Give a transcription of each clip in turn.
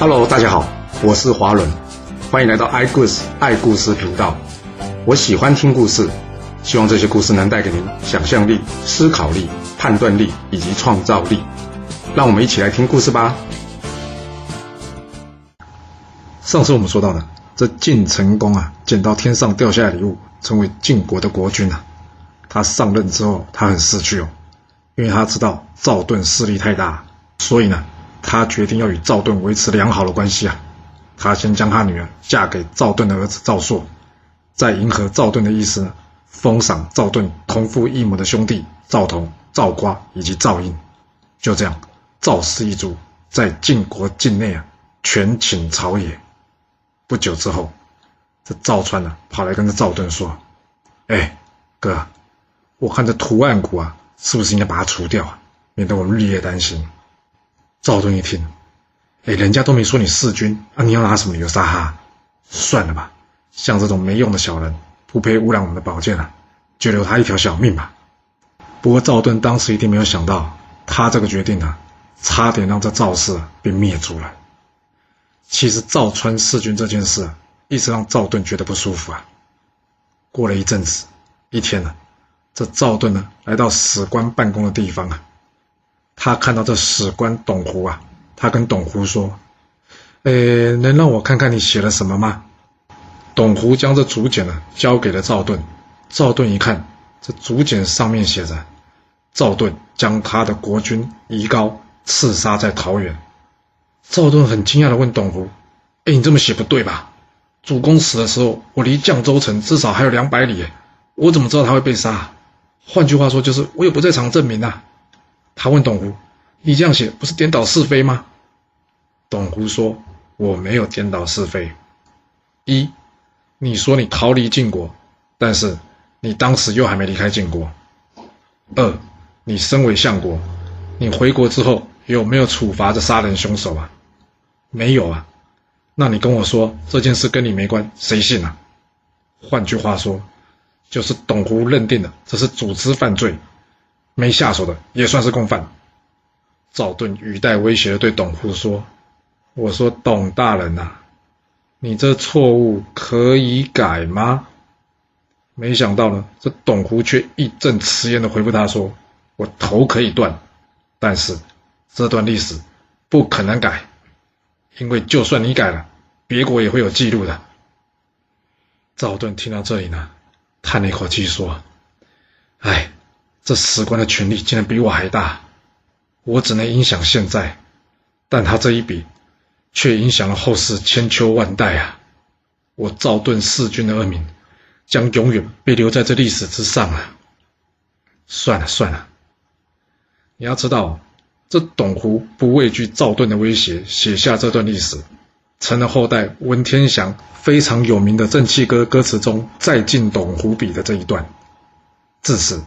Hello，大家好，我是华伦，欢迎来到爱故事爱故事频道。我喜欢听故事，希望这些故事能带给您想象力、思考力、判断力以及创造力。让我们一起来听故事吧。上次我们说到呢，这晋成功啊，捡到天上掉下来的礼物，成为晋国的国君啊。他上任之后，他很失去哦，因为他知道赵盾势力太大，所以呢。他决定要与赵盾维持良好的关系啊！他先将他女儿嫁给赵盾的儿子赵朔，再迎合赵盾的意思呢，封赏赵盾同父异母的兄弟赵同、赵瓜以及赵婴。就这样，赵氏一族在晋国境内啊，权倾朝野。不久之后，这赵川呢、跑来跟着赵盾说：“哎，哥，我看这屠岸贾啊，是不是应该把他除掉啊？免得我们日夜担心。”赵盾一听，哎，人家都没说你弑君啊，你要拿什么理由杀他？算了吧，像这种没用的小人，不配污染我们的宝剑啊，就留他一条小命吧。不过赵盾当时一定没有想到，他这个决定啊，差点让这赵氏被灭族了。其实赵川弑君这件事啊，一直让赵盾觉得不舒服啊。过了一阵子，一天呢，这赵盾呢，来到史官办公的地方啊。他看到这史官董狐啊，他跟董狐说：“诶，能让我看看你写了什么吗？”董狐将这竹简呢交给了赵盾。赵盾一看，这竹简上面写着：“赵盾将他的国君夷高刺杀在桃园。”赵盾很惊讶的问董狐：“哎，你这么写不对吧？主公死的时候，我离绛州城至少还有两百里，我怎么知道他会被杀？换句话说，就是我有不在场证明啊。”他问董狐：“你这样写不是颠倒是非吗？”董狐说：“我没有颠倒是非。一，你说你逃离晋国，但是你当时又还没离开晋国。二，你身为相国，你回国之后有没有处罚这杀人凶手啊？没有啊。那你跟我说这件事跟你没关，谁信啊？换句话说，就是董狐认定的这是组织犯罪。”没下手的也算是共犯。赵盾语带威胁的对董狐说：“我说董大人呐、啊，你这错误可以改吗？”没想到呢，这董狐却义正辞严的回复他说：“我头可以断，但是这段历史不可能改，因为就算你改了，别国也会有记录的。”赵盾听到这里呢，叹了一口气说：“哎。”这史官的权力竟然比我还大，我只能影响现在，但他这一笔却影响了后世千秋万代啊！我赵盾弑君的恶名将永远被留在这历史之上啊！算了算了，你要知道，这董狐不畏惧赵盾的威胁，写下这段历史，成了后代文天祥非常有名的《正气歌》歌词中“再进董狐笔”的这一段，自此。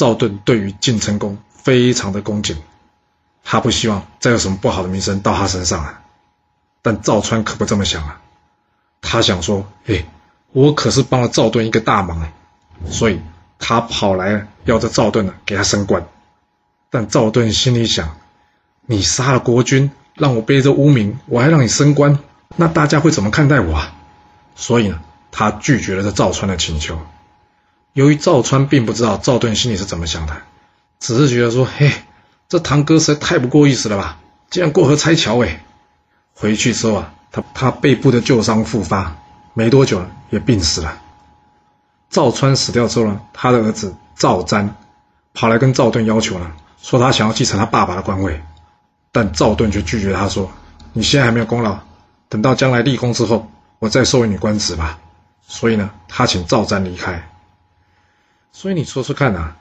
赵盾对于晋成公非常的恭敬，他不希望再有什么不好的名声到他身上啊。但赵川可不这么想啊，他想说：“哎，我可是帮了赵盾一个大忙哎，所以他跑来要这赵盾呢给他升官。”但赵盾心里想：“你杀了国君，让我背着污名，我还让你升官，那大家会怎么看待我啊？”所以呢，他拒绝了这赵川的请求。由于赵川并不知道赵盾心里是怎么想的，只是觉得说：“嘿，这堂哥实在太不够意思了吧，竟然过河拆桥！”哎，回去之后啊，他他背部的旧伤复发，没多久也病死了。赵川死掉之后呢，他的儿子赵瞻跑来跟赵盾要求呢，说他想要继承他爸爸的官位，但赵盾却拒绝他说：“你现在还没有功劳，等到将来立功之后，我再授予你官职吧。”所以呢，他请赵瞻离开。所以你说说看呐，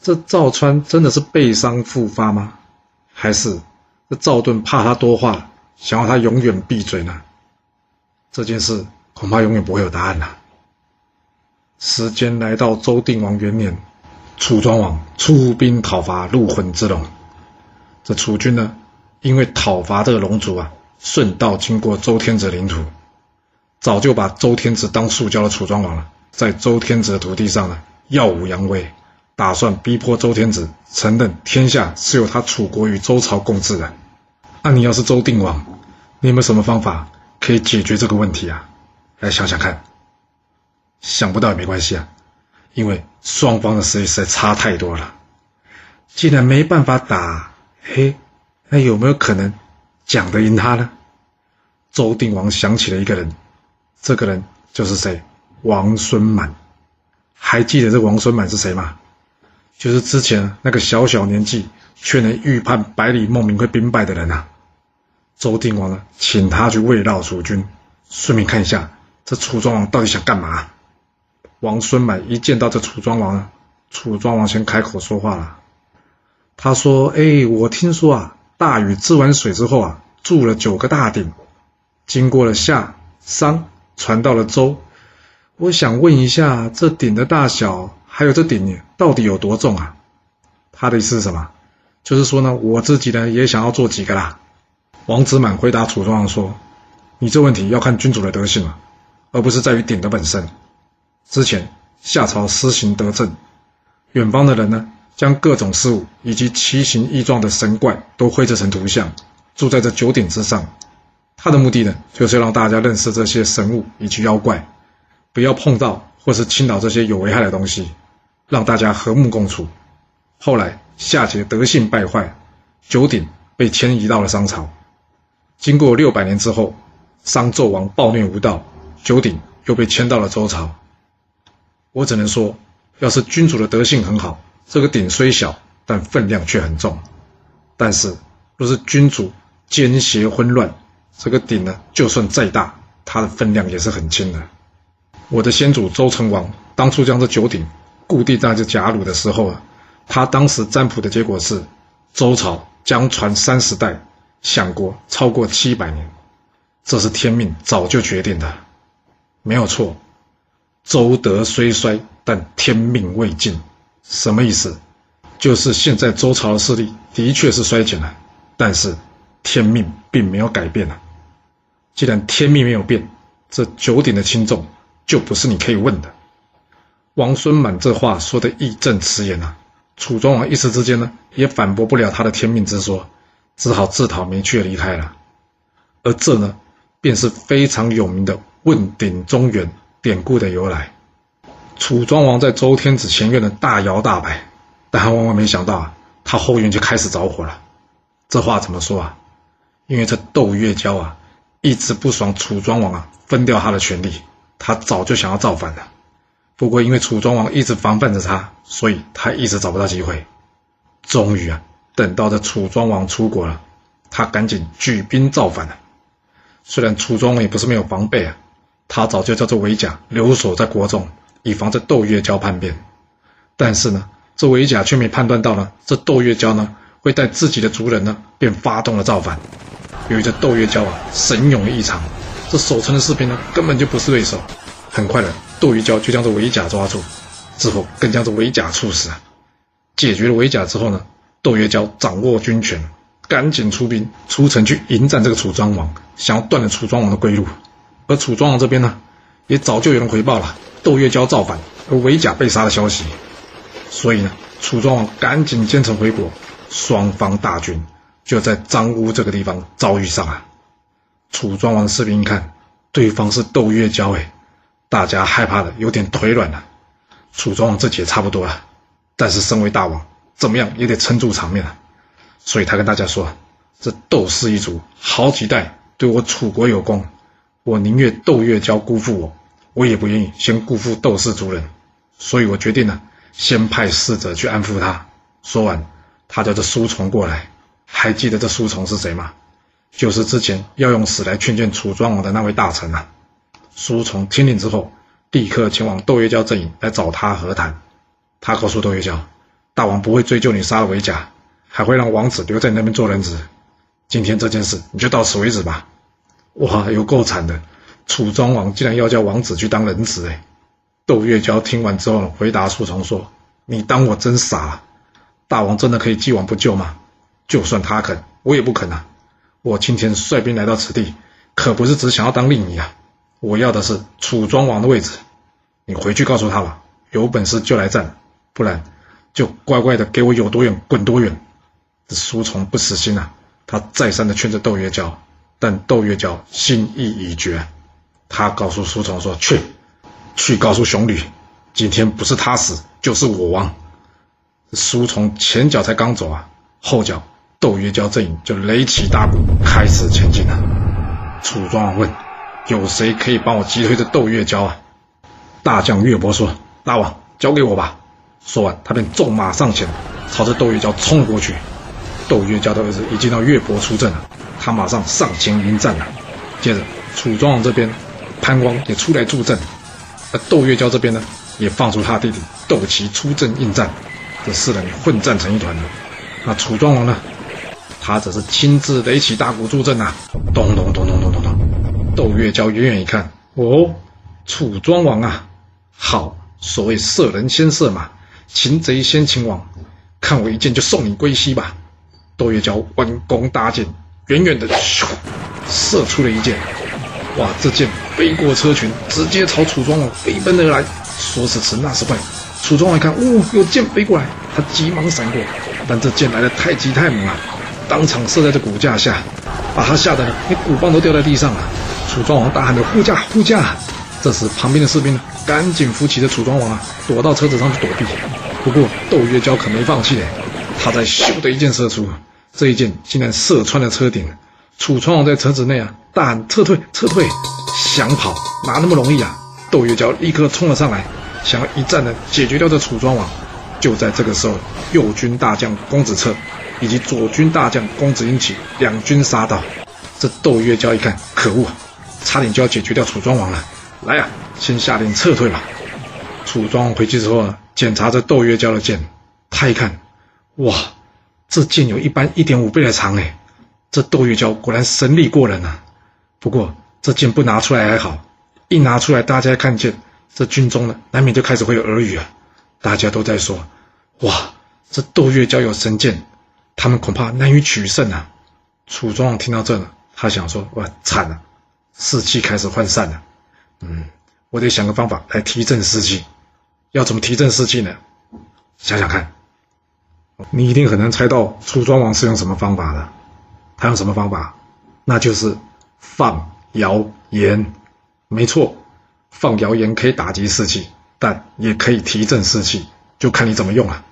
这赵川真的是背伤复发吗？还是这赵盾怕他多话，想要他永远闭嘴呢？这件事恐怕永远不会有答案了。时间来到周定王元年，楚庄王出兵讨伐陆浑之龙。这楚军呢，因为讨伐这个龙族啊，顺道经过周天子领土，早就把周天子当塑胶的楚庄王了，在周天子的土地上呢。耀武扬威，打算逼迫周天子承认天下是由他楚国与周朝共治的。那你要是周定王，你有没有什么方法可以解决这个问题啊？来想想看。想不到也没关系啊，因为双方的实力实在差太多了。既然没办法打，嘿，那有没有可能讲得赢他呢？周定王想起了一个人，这个人就是谁？王孙满。还记得这王孙满是谁吗？就是之前那个小小年纪却能预判百里孟明会兵败的人啊。周定王呢，请他去慰劳楚军，顺便看一下这楚庄王到底想干嘛。王孙满一见到这楚庄王，楚庄王先开口说话了。他说：“哎，我听说啊，大禹治完水之后啊，筑了九个大鼎，经过了夏、商，传到了周。我想问一下，这鼎的大小，还有这鼎到底有多重啊？”他的意思是什么？就是说呢，我自己呢也想要做几个啦。王子满回答楚庄王说：“你这问题要看君主的德性了，而不是在于鼎的本身。之前夏朝施行德政，远方的人呢。”将各种事物以及奇形异状的神怪都绘制成图像，筑在这九鼎之上。他的目的呢，就是让大家认识这些神物以及妖怪，不要碰到或是侵扰这些有危害的东西，让大家和睦共处。后来夏桀德性败坏，九鼎被迁移到了商朝。经过六百年之后，商纣王暴虐无道，九鼎又被迁到了周朝。我只能说，要是君主的德性很好。这个鼎虽小，但分量却很重。但是，若是君主奸邪昏乱，这个鼎呢，就算再大，它的分量也是很轻的。我的先祖周成王当初将这九鼎固定在这贾鲁的时候啊，他当时占卜的结果是，周朝将传三十代，享国超过七百年。这是天命早就决定的，没有错。周德虽衰，但天命未尽。什么意思？就是现在周朝的势力的确是衰减了，但是天命并没有改变啊。既然天命没有变，这九鼎的轻重就不是你可以问的。王孙满这话说的义正辞严啊，楚庄王一时之间呢也反驳不了他的天命之说，只好自讨没趣的离开了。而这呢，便是非常有名的“问鼎中原”典故的由来。楚庄王在周天子前院的大摇大摆，但他万万没想到啊，他后院就开始着火了。这话怎么说啊？因为这窦月娇啊，一直不爽楚庄王啊分掉他的权力，他早就想要造反了。不过因为楚庄王一直防范着他，所以他一直找不到机会。终于啊，等到这楚庄王出国了，他赶紧举兵造反了。虽然楚庄王也不是没有防备啊，他早就叫做韦甲留守在国中。以防这窦月娇叛变，但是呢，这韦甲却没判断到呢，这窦月娇呢会带自己的族人呢，便发动了造反。由于这窦月娇啊神勇异常，这守城的士兵呢根本就不是对手。很快的，窦玉娇就将这韦甲抓住，之后更将这韦甲处死。解决了韦甲之后呢，窦月娇掌握军权，赶紧出兵出城去迎战这个楚庄王，想要断了楚庄王的归路。而楚庄王这边呢，也早就有人回报了。窦月娇造反，而韦甲被杀的消息，所以呢，楚庄王赶紧兼程回国，双方大军就在张乌这个地方遭遇上了。楚庄王士兵一看，对方是窦月娇，哎，大家害怕的有点腿软了。楚庄王这也差不多了，但是身为大王，怎么样也得撑住场面啊。所以他跟大家说：“这窦氏一族好几代对我楚国有功，我宁愿窦月娇辜负我。”我也不愿意先辜负窦氏族人，所以我决定呢，先派使者去安抚他。说完，他叫这书虫过来。还记得这书虫是谁吗？就是之前要用死来劝谏楚庄王的那位大臣啊。书虫听令之后，立刻前往窦月娇阵营来找他和谈。他告诉窦月娇，大王不会追究你杀了韦甲，还会让王子留在那边做人质。今天这件事你就到此为止吧。哇，有够惨的。楚庄王竟然要叫王子去当人质哎！窦月娇听完之后回答书虫说：“你当我真傻？大王真的可以既往不咎吗？就算他肯，我也不肯啊！我今天率兵来到此地，可不是只想要当令尹啊！我要的是楚庄王的位置。你回去告诉他吧，有本事就来战，不然就乖乖的给我有多远滚多远！”这书虫不死心啊，他再三的劝着窦月娇，但窦月娇心意已决，他告诉苏从说：“去，去告诉熊吕，今天不是他死，就是我亡。”苏从前脚才刚走啊，后脚窦月娇阵营就擂起大鼓，开始前进了。楚庄王问：“有谁可以帮我击退这窦月娇啊？”大将岳伯说：“大王，交给我吧。”说完，他便纵马上前，朝着窦月娇冲过去。窦月娇的儿子一见到岳伯出阵了。他马上上前迎战了。接着，楚庄王这边，潘光也出来助阵。而窦月娇这边呢，也放出他弟弟窦齐出阵应战。这四人混战成一团。那楚庄王呢，他则是亲自擂起大鼓助阵呐。咚咚咚咚咚咚咚。窦月娇远远一看，哦，楚庄王啊，好，所谓射人先射马，擒贼先擒王，看我一箭就送你归西吧。窦月娇弯弓搭箭。远远的咻，射出了一箭，哇！这箭飞过车群，直接朝楚庄王飞奔而来。说时迟，那时快，楚庄王一看，哦，有箭飞过来，他急忙闪过，但这箭来的太急太猛了，当场射在这骨架下，把他吓得连骨棒都掉在地上了。楚庄王大喊着：“护驾，护驾！”这时，旁边的士兵呢，赶紧扶起这楚庄王啊，躲到车子上去躲避。不过，窦月娇可没放弃，他在咻的一箭射出。这一箭竟然射穿了车顶，楚庄王在车子内啊，大喊撤退撤退，想跑哪那么容易啊？窦月娇立刻冲了上来，想要一战呢解决掉这楚庄王。就在这个时候，右军大将公子彻以及左军大将公子英齐两军杀到。这窦月娇一看，可恶，差点就要解决掉楚庄王了。来呀、啊，先下令撤退吧。楚庄王回去之后呢，检查着窦月娇的剑，他一看，哇！这剑有一般一点五倍的长哎，这窦月娇果然神力过人啊！不过这剑不拿出来还好，一拿出来，大家看见这军中呢，难免就开始会有耳语啊。大家都在说：“哇，这窦月娇有神剑，他们恐怕难于取胜啊！”楚庄王听到这，他想说：“哇，惨了，士气开始涣散了。嗯，我得想个方法来提振士气。要怎么提振士气呢？想想看。”你一定很难猜到楚庄王是用什么方法的，他用什么方法？那就是放谣言。没错，放谣言可以打击士气，但也可以提振士气，就看你怎么用啊。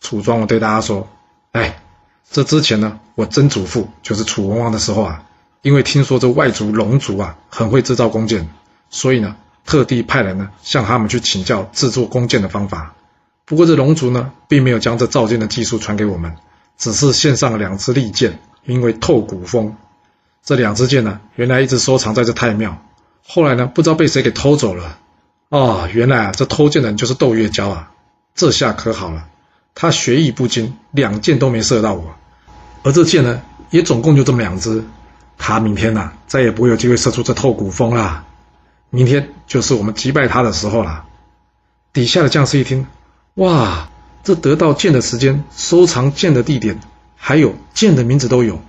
楚庄王对大家说：“哎，这之前呢，我曾祖父就是楚文王的时候啊，因为听说这外族龙族啊很会制造弓箭，所以呢，特地派人呢向他们去请教制作弓箭的方法。”不过这龙族呢，并没有将这造箭的技术传给我们，只是献上了两支利箭，名为透骨锋。这两支箭呢，原来一直收藏在这太庙，后来呢，不知道被谁给偷走了。哦，原来啊，这偷箭的人就是窦月娇啊。这下可好了，他学艺不精，两箭都没射到我。而这箭呢，也总共就这么两支。他明天呐，再也不会有机会射出这透骨风了。明天就是我们击败他的时候了。底下的将士一听。哇，这得到箭的时间、收藏箭的地点，还有箭的名字都有。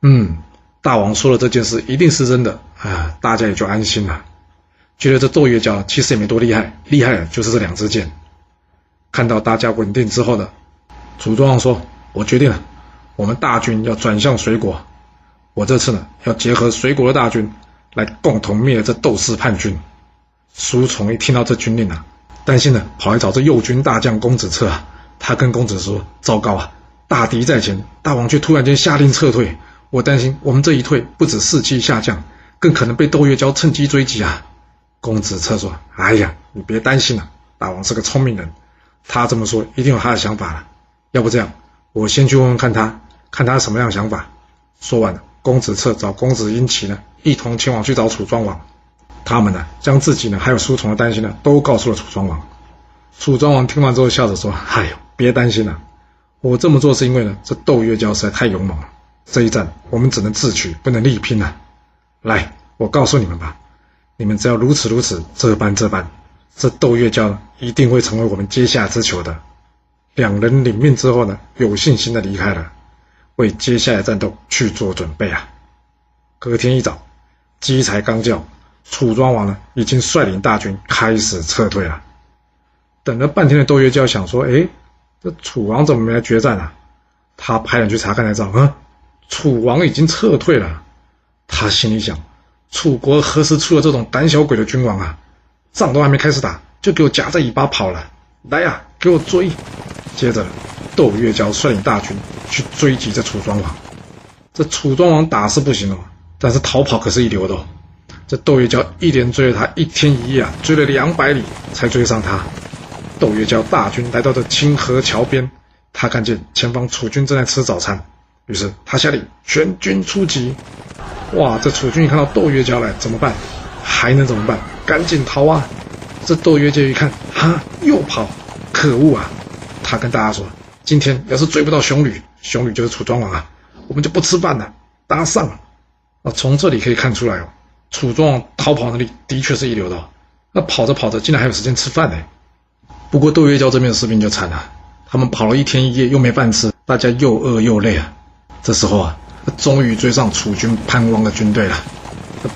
嗯，大王说了这件事一定是真的啊，大家也就安心了。觉得这窦月娇其实也没多厉害，厉害的就是这两支箭。看到大家稳定之后呢，楚庄王说：“我决定了，我们大军要转向水果。我这次呢，要结合水果的大军，来共同灭了这窦氏叛军。”苏从一听到这军令啊。担心呢跑来找这右军大将公子彻啊，他跟公子说：“糟糕啊，大敌在前，大王却突然间下令撤退，我担心我们这一退，不止士气下降，更可能被窦月娇趁机追击啊。”公子彻说：“哎呀，你别担心了，大王是个聪明人，他这么说一定有他的想法了。要不这样，我先去问问看他，看他什么样的想法。”说完，公子彻找公子婴齐呢，一同前往去找楚庄王。他们呢，将自己呢还有苏从的担心呢，都告诉了楚庄王。楚庄王听完之后，笑着说：“哎呦，别担心了，我这么做是因为呢，这窦月娇实在太勇猛了，这一战我们只能自取，不能力拼啊。来，我告诉你们吧，你们只要如此如此，这般这般，这窦月娇一定会成为我们阶下之囚的。”两人领命之后呢，有信心的离开了，为接下来战斗去做准备啊。隔天一早，鸡才刚叫。楚庄王呢，已经率领大军开始撤退了。等了半天的窦月娇想说：“哎，这楚王怎么没来决战啊？”他派人去查看才知道，嗯，楚王已经撤退了。他心里想：楚国何时出了这种胆小鬼的君王啊？仗都还没开始打，就给我夹着尾巴跑了！来呀，给我追！接着，窦月娇率领大军去追击这楚庄王。这楚庄王打是不行哦，但是逃跑可是一流的。这窦月娇一连追了他一天一夜啊，追了两百里才追上他。窦月娇大军来到这清河桥边，他看见前方楚军正在吃早餐，于是他下令全军出击。哇，这楚军一看到窦月娇来，怎么办？还能怎么办？赶紧逃啊！这窦月娇一看，哈，又跑，可恶啊！他跟大家说：“今天要是追不到熊女，熊女就是楚庄王啊，我们就不吃饭了。”大家上啊！从这里可以看出来哦，楚庄王逃跑能力的确是一流的。那跑着跑着，竟然还有时间吃饭呢。不过窦月娇这边的士兵就惨了，他们跑了一天一夜，又没饭吃，大家又饿又累啊。这时候啊，终于追上楚军潘汪的军队了。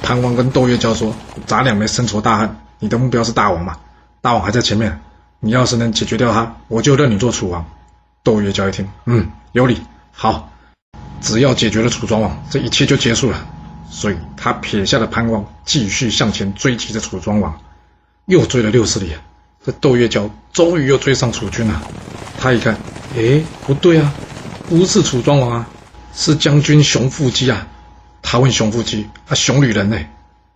潘汪跟窦月娇说：“咱俩没深仇大恨，你的目标是大王嘛？大王还在前面。”你要是能解决掉他，我就认你做楚王。窦月娇一听，嗯，有理，好，只要解决了楚庄王，这一切就结束了。所以他撇下了潘汪，继续向前追击着楚庄王。又追了六十里，这窦月娇终于又追上楚军了。他一看，诶，不对啊，不是楚庄王啊，是将军熊腹肌啊。他问熊腹肌，啊，熊女人呢？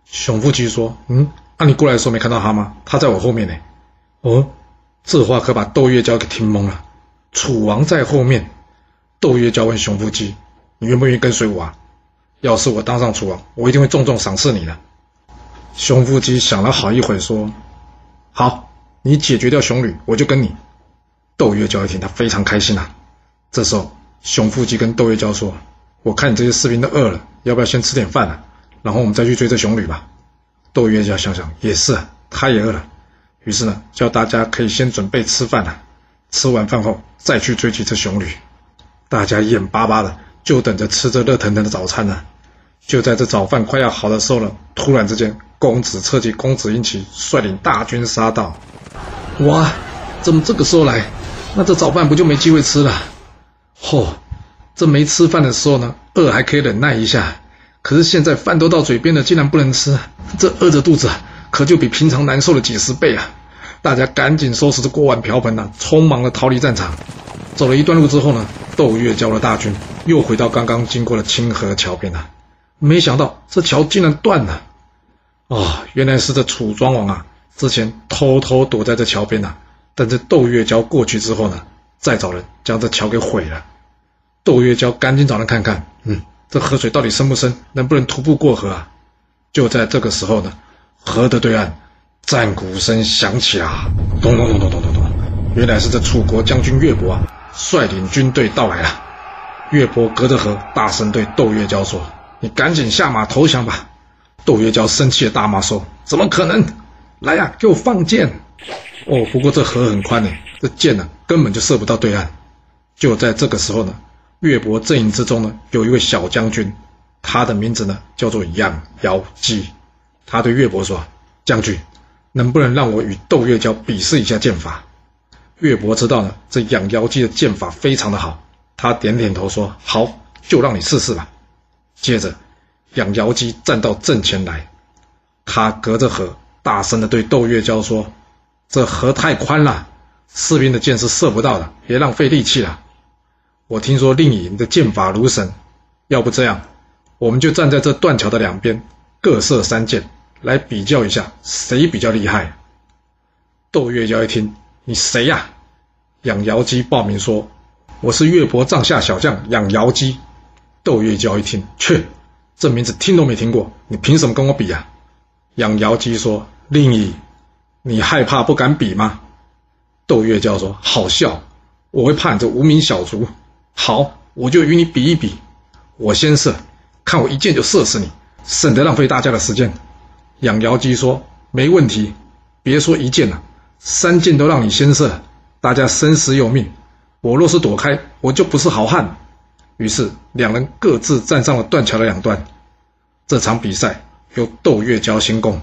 熊腹肌说，嗯，那、你过来的时候没看到他吗？他在我后面呢。哦。这话可把窦月娇给听懵了。楚王在后面，窦月娇问熊腹肌：“你愿不愿意跟随我啊？要是我当上楚王，我一定会重重赏赐你的。”熊腹肌想了好一会，说：“好，你解决掉熊女，我就跟你。”窦月娇一听，他非常开心啊。这时候，熊腹肌跟窦月娇说：“我看你这些士兵都饿了，要不要先吃点饭啊？然后我们再去追这熊女吧。”窦月娇想想也是啊，他也饿了。于是呢，叫大家可以先准备吃饭了，吃完饭后再去追击这熊女。大家眼巴巴的就等着吃这热腾腾的早餐呢。就在这早饭快要好的时候呢，突然之间，公子侧骑公子英齐率领大军杀到。哇，怎么这个时候来？那这早饭不就没机会吃了？嚯、这没吃饭的时候呢，饿还可以忍耐一下，可是现在饭都到嘴边了，竟然不能吃，这饿着肚子可就比平常难受了几十倍啊！大家赶紧收拾着锅碗瓢盆呐、啊，匆忙的逃离战场。走了一段路之后呢，窦月娇的大军又回到刚刚经过的清河桥边了。没想到这桥竟然断了！哦，原来是这楚庄王啊，之前偷偷躲在这桥边呐，等着窦月娇过去之后呢，再找人将这桥给毁了。窦月娇赶紧找人看看，嗯，这河水到底深不深，能不能徒步过河啊？就在这个时候呢，河的对岸。战鼓声响起啊，咚咚咚咚咚咚咚！原来是这楚国将军越伯啊，率领军队到来了。越伯隔着河，大声对窦月娇说：“你赶紧下马投降吧！”窦月娇生气的大骂说：“怎么可能？来呀，给我放箭！”哦，不过这河很宽呢，这箭呢根本就射不到对岸。就在这个时候呢，越伯阵营之中呢有一位小将军，他的名字呢叫做养尧基。他对越伯说：“将军。”能不能让我与窦月娇比试一下剑法？越伯知道呢，这养尧基的剑法非常的好，他点点头说：“好，就让你试试吧。”接着，养尧基站到阵前来，他隔着河大声的对窦月娇说：“这河太宽了，士兵的箭是射不到的，别浪费力气了。我听说令尹的剑法如神，要不这样，我们就站在这断桥的两边，各射三箭。”来比较一下，谁比较厉害？窦月娇一听，你谁呀、啊？养瑶姬报名说：“我是岳伯帐下小将养瑶姬。”窦月娇一听，去，这名字听都没听过，你凭什么跟我比呀、啊？养瑶姬说：“令尹，你害怕不敢比吗？”窦月娇说：“好笑，我会怕你这无名小卒。好，我就与你比一比，我先射，看我一箭就射死你，省得浪费大家的时间。”养瑶姬说：“没问题，别说一箭了，三箭都让你先射，大家生死有命。我若是躲开，我就不是好汉。”于是两人各自站上了断桥的两端。这场比赛由窦月娇先攻，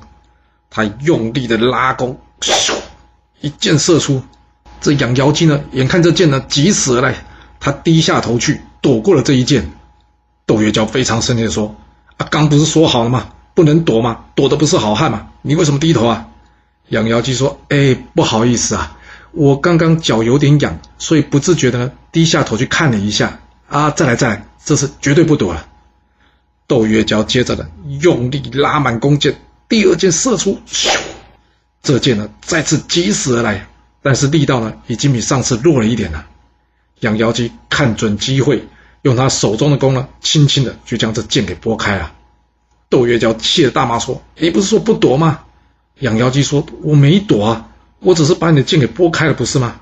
他用力的拉弓，咻，一箭射出。这养瑶姬呢，眼看这箭呢疾驶而来，他低下头去躲过了这一箭。窦月娇非常生气的说：“啊，刚不是说好了吗？不能躲吗？躲的不是好汉吗？你为什么低头啊？”养瑶姬说：“哎，不好意思啊，我刚刚脚有点痒，所以不自觉的呢低下头去看了一下。啊，再来再来，这次绝对不躲了。”窦月娇接着呢用力拉满弓箭，第二箭射出，咻，这箭呢再次疾驶而来，但是力道呢已经比上次弱了一点了。养妖姬看准机会，用他手中的弓呢轻轻的就将这箭给拨开了。窦月娇气得大骂说：“你不是说不躲吗？”养妖姬说：“我没躲啊，我只是把你的箭给拨开了，不是吗？”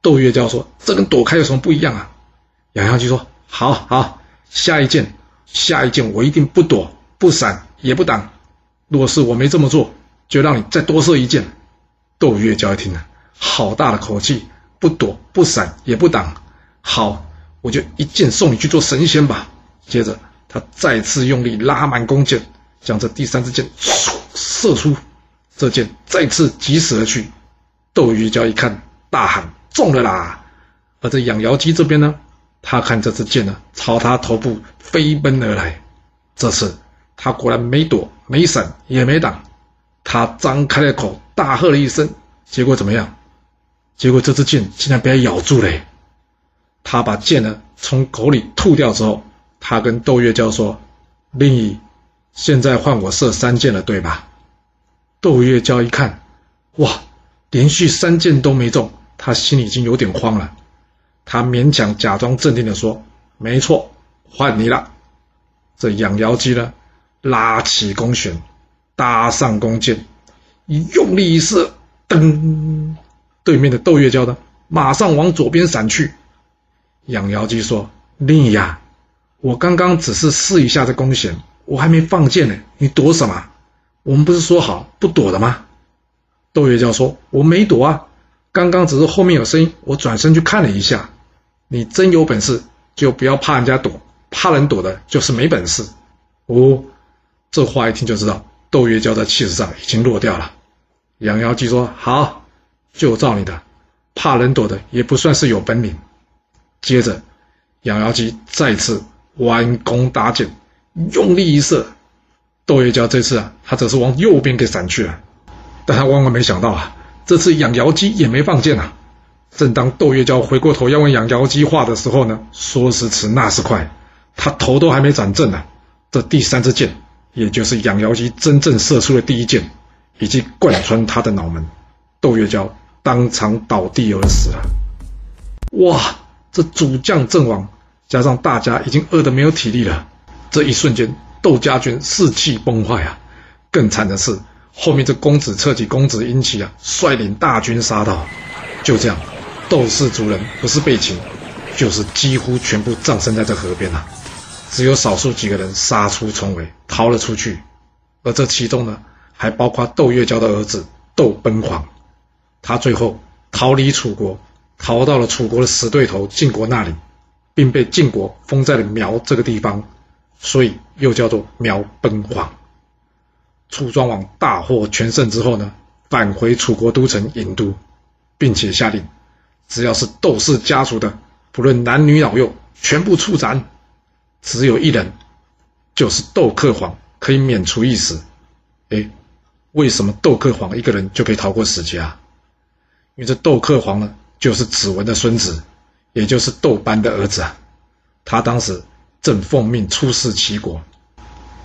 窦月娇说：“这跟躲开有什么不一样啊？”养瑶姬说：“好好，下一箭。”下一箭我一定不躲不闪也不挡，若是我没这么做，就让你再多射一箭。窦月娇一听啊，好大的口气，不躲不闪也不挡，好，我就一箭送你去做神仙吧。接着他再次用力拉满弓箭，将这第三支箭唰射出，这箭再次疾驶而去。窦月娇一看，大喊中了啦！而这养瑶姬这边呢？他看这支箭呢，朝他头部飞奔而来。这次他果然没躲、没闪、也没挡，他张开了口，大喝了一声。结果怎么样？结果这支箭竟然被他咬住了。他把箭呢从口里吐掉之后，他跟窦月娇说：“令姨，现在换我射三箭了，对吧？”窦月娇一看，哇，连续三箭都没中，他心里已经有点慌了。他勉强假装镇定地说：“没错，换你了。”这养瑶姬呢，拉起弓弦，搭上弓箭，一用力一射，噔！对面的窦月娇呢，马上往左边闪去。养瑶姬说：“令呀，我刚刚只是试一下这弓弦，我还没放箭呢，你躲什么？我们不是说好不躲的吗？”窦月娇说：“我没躲啊，刚刚只是后面有声音，我转身去看了一下。”你真有本事，就不要怕人家躲，怕人躲的就是没本事。哦，这话一听就知道，窦月娇在气势上已经落掉了。养瑶姬说：“好，就照你的，怕人躲的也不算是有本领。”接着，养瑶姬再次弯弓搭箭，用力一射。窦月娇这次啊，他则是往右边给闪去了。但他万万没想到啊，这次养瑶姬也没放箭啊。正当窦月娇回过头要问养瑶姬话的时候呢，说时迟那时快，他头都还没转正呢，这第三支箭，也就是养瑶姬真正射出的第一箭，已经贯穿他的脑门，窦月娇当场倒地而死了。哇，这主将阵亡，加上大家已经饿得没有体力了，这一瞬间，窦家军士气崩坏啊！更惨的是，后面这公子侧骑公子婴齐啊，率领大军杀到，就这样。窦氏族人不是被擒，就是几乎全部葬身在这河边啊！只有少数几个人杀出重围，逃了出去。而这其中呢，还包括窦月娇的儿子窦奔黄。他最后逃离楚国，逃到了楚国的死对头晋国那里，并被晋国封在了苗这个地方，所以又叫做苗奔黄。楚庄王大获全胜之后呢，返回楚国都城郢都，并且下令。只要是窦氏家族的，不论男女老幼，全部处斩。只有一人，就是窦克黄，可以免除一死。哎，为什么窦克黄一个人就可以逃过死劫啊？因为这窦克黄呢，就是子文的孙子，也就是窦班的儿子啊。他当时正奉命出使齐国，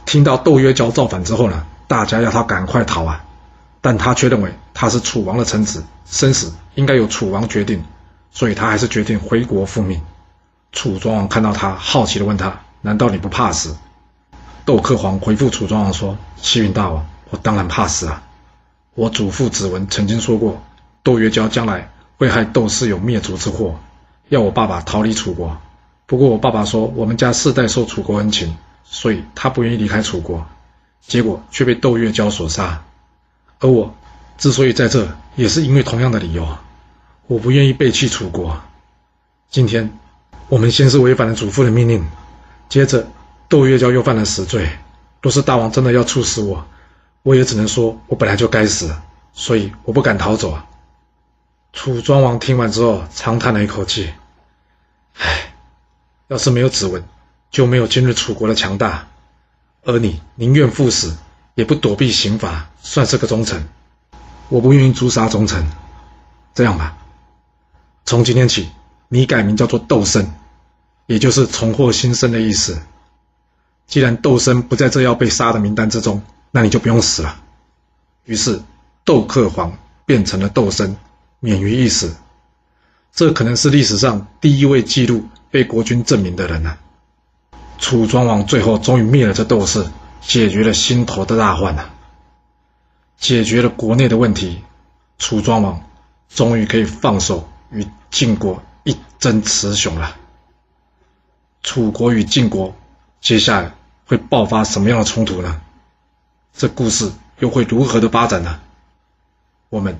听到窦月娇造反之后呢，大家要他赶快逃啊。但他却认为他是楚王的臣子，生死应该由楚王决定，所以他还是决定回国复命。楚庄王看到他，好奇地问他：“难道你不怕死？”窦克黄回复楚庄王说：“启筠大王，我当然怕死啊！我祖父子文曾经说过，窦月娇将来会害窦氏有灭族之祸，要我爸爸逃离楚国。不过我爸爸说，我们家世代受楚国恩情，所以他不愿意离开楚国，结果却被窦月娇所杀。”而我之所以在这，也是因为同样的理由，我不愿意背弃楚国。今天，我们先是违反了祖父的命令，接着窦月娇又犯了死罪。若是大王真的要处死我，我也只能说我本来就该死，所以我不敢逃走啊。楚庄王听完之后，长叹了一口气：“唉，要是没有子文，就没有今日楚国的强大。而你宁愿赴死，也不躲避刑罚，算是个忠臣。我不愿意诛杀忠臣。这样吧，从今天起，你改名叫做窦生，也就是重获新生的意思。既然窦生不在这要被杀的名单之中，那你就不用死了。于是，窦克黄变成了窦生，免于一死。这可能是历史上第一位记录被国君证明的人了。楚庄王最后终于灭了这窦氏，解决了心头的大患了。解决了国内的问题，楚庄王终于可以放手与晋国一争雌雄了。楚国与晋国接下来会爆发什么样的冲突呢？这故事又会如何的发展呢？我们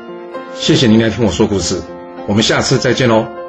谢谢您来听我说故事，我们下次再见喽。